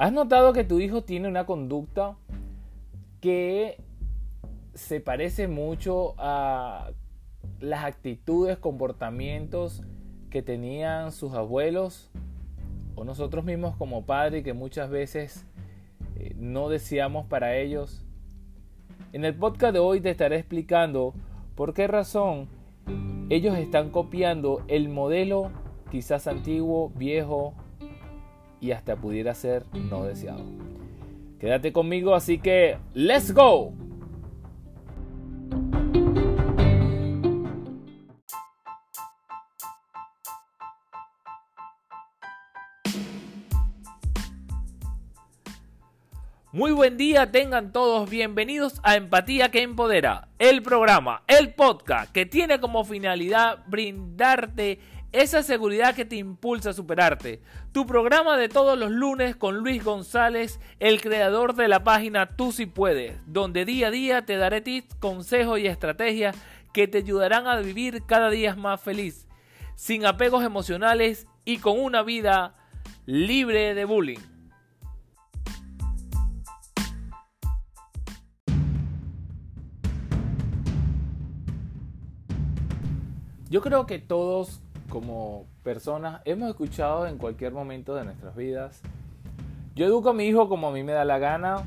¿Has notado que tu hijo tiene una conducta que se parece mucho a las actitudes, comportamientos que tenían sus abuelos o nosotros mismos como padres que muchas veces eh, no deseamos para ellos? En el podcast de hoy te estaré explicando por qué razón ellos están copiando el modelo quizás antiguo, viejo y hasta pudiera ser no deseado. Quédate conmigo, así que ¡let's go! Muy buen día, tengan todos bienvenidos a Empatía que Empodera, el programa, el podcast que tiene como finalidad brindarte esa seguridad que te impulsa a superarte. Tu programa de todos los lunes con Luis González, el creador de la página Tú si puedes, donde día a día te daré tips, consejos y estrategias que te ayudarán a vivir cada día más feliz, sin apegos emocionales y con una vida libre de bullying. Yo creo que todos como personas hemos escuchado en cualquier momento de nuestras vidas, yo educo a mi hijo como a mí me da la gana,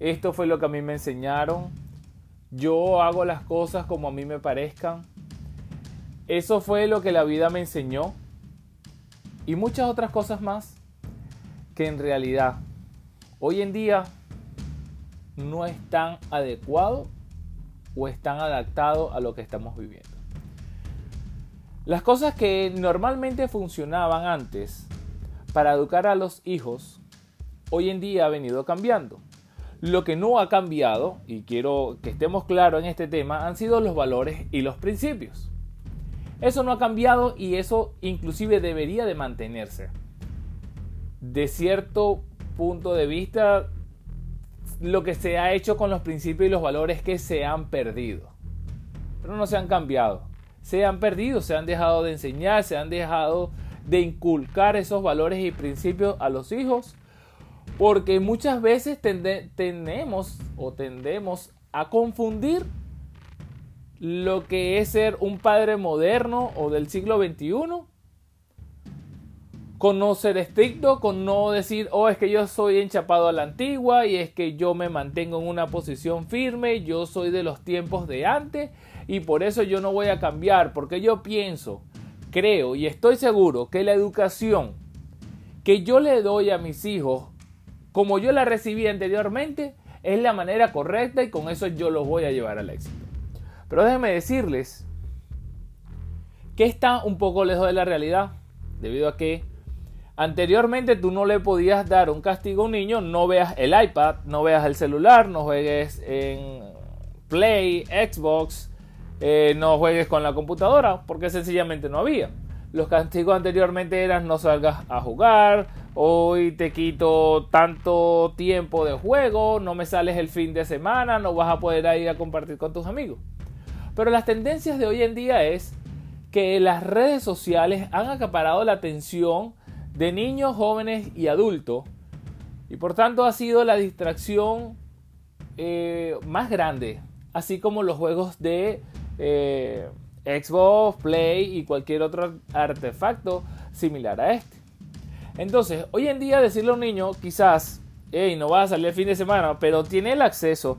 esto fue lo que a mí me enseñaron, yo hago las cosas como a mí me parezcan, eso fue lo que la vida me enseñó. Y muchas otras cosas más que en realidad hoy en día no están adecuados o están adaptados a lo que estamos viviendo. Las cosas que normalmente funcionaban antes para educar a los hijos, hoy en día ha venido cambiando. Lo que no ha cambiado, y quiero que estemos claros en este tema, han sido los valores y los principios. Eso no ha cambiado y eso inclusive debería de mantenerse. De cierto punto de vista, lo que se ha hecho con los principios y los valores que se han perdido. Pero no se han cambiado se han perdido, se han dejado de enseñar, se han dejado de inculcar esos valores y principios a los hijos, porque muchas veces tenemos o tendemos a confundir lo que es ser un padre moderno o del siglo XXI con no ser estricto, con no decir, oh, es que yo soy enchapado a la antigua y es que yo me mantengo en una posición firme, yo soy de los tiempos de antes y por eso yo no voy a cambiar, porque yo pienso, creo y estoy seguro que la educación que yo le doy a mis hijos, como yo la recibí anteriormente, es la manera correcta y con eso yo los voy a llevar al éxito. Pero déjenme decirles que está un poco lejos de la realidad, debido a que anteriormente tú no le podías dar un castigo a un niño, no veas el iPad, no veas el celular, no juegues en Play, Xbox, eh, no juegues con la computadora, porque sencillamente no había. Los castigos anteriormente eran no salgas a jugar, hoy te quito tanto tiempo de juego, no me sales el fin de semana, no vas a poder ir a compartir con tus amigos. Pero las tendencias de hoy en día es que las redes sociales han acaparado la atención de niños, jóvenes y adultos y por tanto ha sido la distracción eh, más grande, así como los juegos de eh, Xbox, Play y cualquier otro artefacto similar a este. Entonces, hoy en día decirle a un niño, quizás, hey, no va a salir el fin de semana, pero tiene el acceso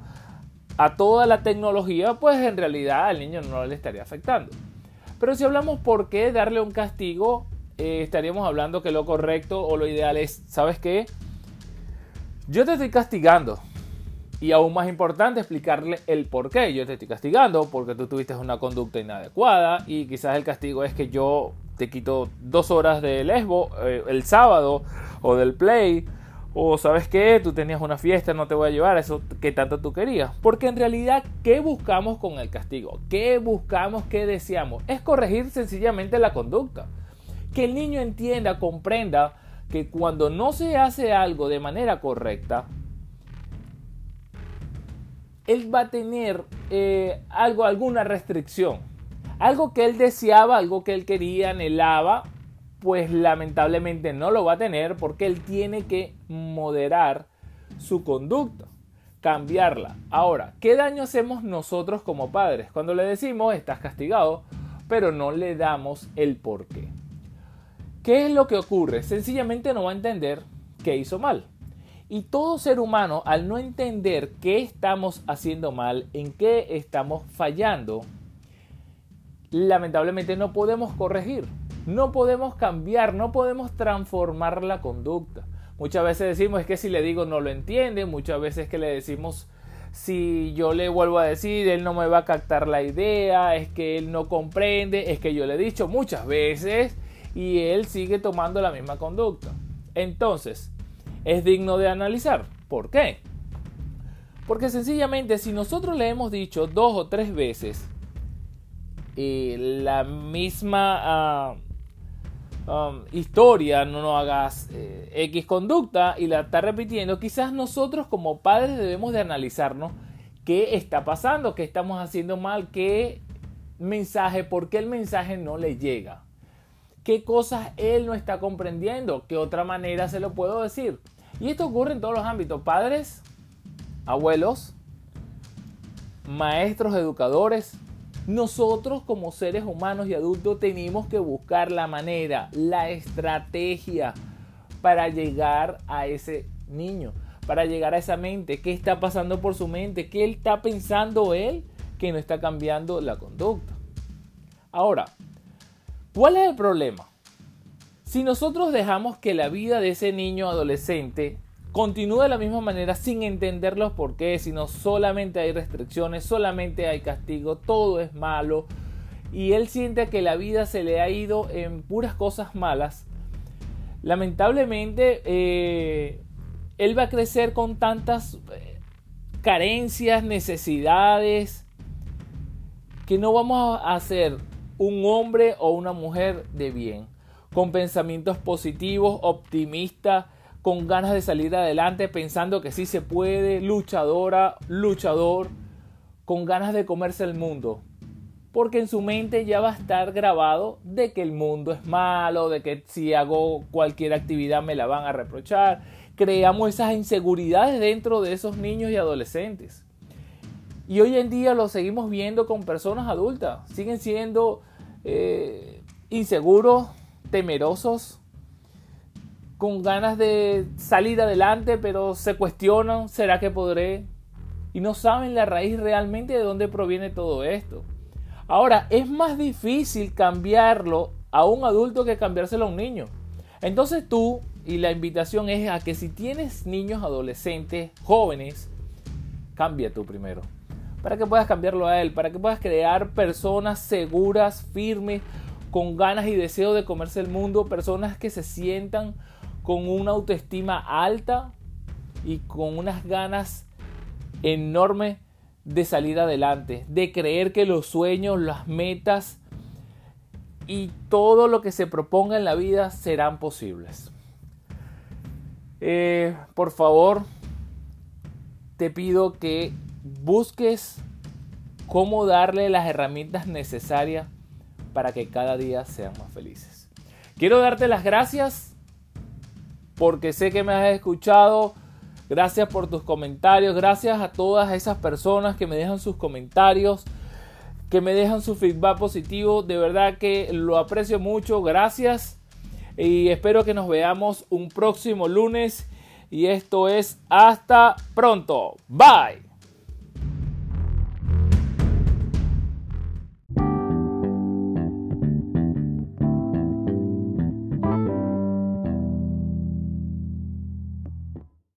a toda la tecnología, pues en realidad al niño no le estaría afectando. Pero si hablamos por qué darle un castigo, eh, estaríamos hablando que lo correcto o lo ideal es, ¿sabes qué? Yo te estoy castigando y aún más importante, explicarle el por qué yo te estoy castigando, porque tú tuviste una conducta inadecuada y quizás el castigo es que yo te quito dos horas de lesbo eh, el sábado o del play. O sabes qué, tú tenías una fiesta, no te voy a llevar eso que tanto tú querías. Porque en realidad, ¿qué buscamos con el castigo? ¿Qué buscamos? ¿Qué deseamos? Es corregir sencillamente la conducta. Que el niño entienda, comprenda que cuando no se hace algo de manera correcta, él va a tener eh, algo, alguna restricción. Algo que él deseaba, algo que él quería, anhelaba, pues lamentablemente no lo va a tener porque él tiene que moderar su conducta, cambiarla. Ahora, ¿qué daño hacemos nosotros como padres? Cuando le decimos estás castigado, pero no le damos el por qué. ¿Qué es lo que ocurre? Sencillamente no va a entender qué hizo mal. Y todo ser humano, al no entender qué estamos haciendo mal, en qué estamos fallando, lamentablemente no podemos corregir, no podemos cambiar, no podemos transformar la conducta. Muchas veces decimos es que si le digo no lo entiende, muchas veces que le decimos si yo le vuelvo a decir él no me va a captar la idea, es que él no comprende, es que yo le he dicho muchas veces y él sigue tomando la misma conducta. Entonces, es digno de analizar. ¿Por qué? Porque sencillamente si nosotros le hemos dicho dos o tres veces eh, la misma ah, um, historia, no nos hagas eh, X conducta y la está repitiendo, quizás nosotros como padres debemos de analizarnos qué está pasando, qué estamos haciendo mal, qué mensaje, por qué el mensaje no le llega, qué cosas él no está comprendiendo, qué otra manera se lo puedo decir. Y esto ocurre en todos los ámbitos. Padres, abuelos, maestros, educadores. Nosotros como seres humanos y adultos tenemos que buscar la manera, la estrategia para llegar a ese niño, para llegar a esa mente. ¿Qué está pasando por su mente? ¿Qué él está pensando él que no está cambiando la conducta? Ahora, ¿cuál es el problema? Si nosotros dejamos que la vida de ese niño adolescente continúe de la misma manera sin entender los por qué, sino solamente hay restricciones, solamente hay castigo, todo es malo, y él siente que la vida se le ha ido en puras cosas malas, lamentablemente eh, él va a crecer con tantas eh, carencias, necesidades, que no vamos a ser un hombre o una mujer de bien con pensamientos positivos, optimistas, con ganas de salir adelante, pensando que sí se puede, luchadora, luchador, con ganas de comerse el mundo. Porque en su mente ya va a estar grabado de que el mundo es malo, de que si hago cualquier actividad me la van a reprochar. Creamos esas inseguridades dentro de esos niños y adolescentes. Y hoy en día lo seguimos viendo con personas adultas. Siguen siendo eh, inseguros, temerosos, con ganas de salir adelante, pero se cuestionan, ¿será que podré? Y no saben la raíz realmente de dónde proviene todo esto. Ahora, es más difícil cambiarlo a un adulto que cambiárselo a un niño. Entonces tú, y la invitación es a que si tienes niños, adolescentes, jóvenes, cambia tú primero. Para que puedas cambiarlo a él, para que puedas crear personas seguras, firmes, con ganas y deseo de comerse el mundo, personas que se sientan con una autoestima alta y con unas ganas enormes de salir adelante, de creer que los sueños, las metas y todo lo que se proponga en la vida serán posibles. Eh, por favor, te pido que busques cómo darle las herramientas necesarias para que cada día sean más felices. Quiero darte las gracias porque sé que me has escuchado. Gracias por tus comentarios. Gracias a todas esas personas que me dejan sus comentarios, que me dejan su feedback positivo. De verdad que lo aprecio mucho. Gracias. Y espero que nos veamos un próximo lunes. Y esto es hasta pronto. Bye.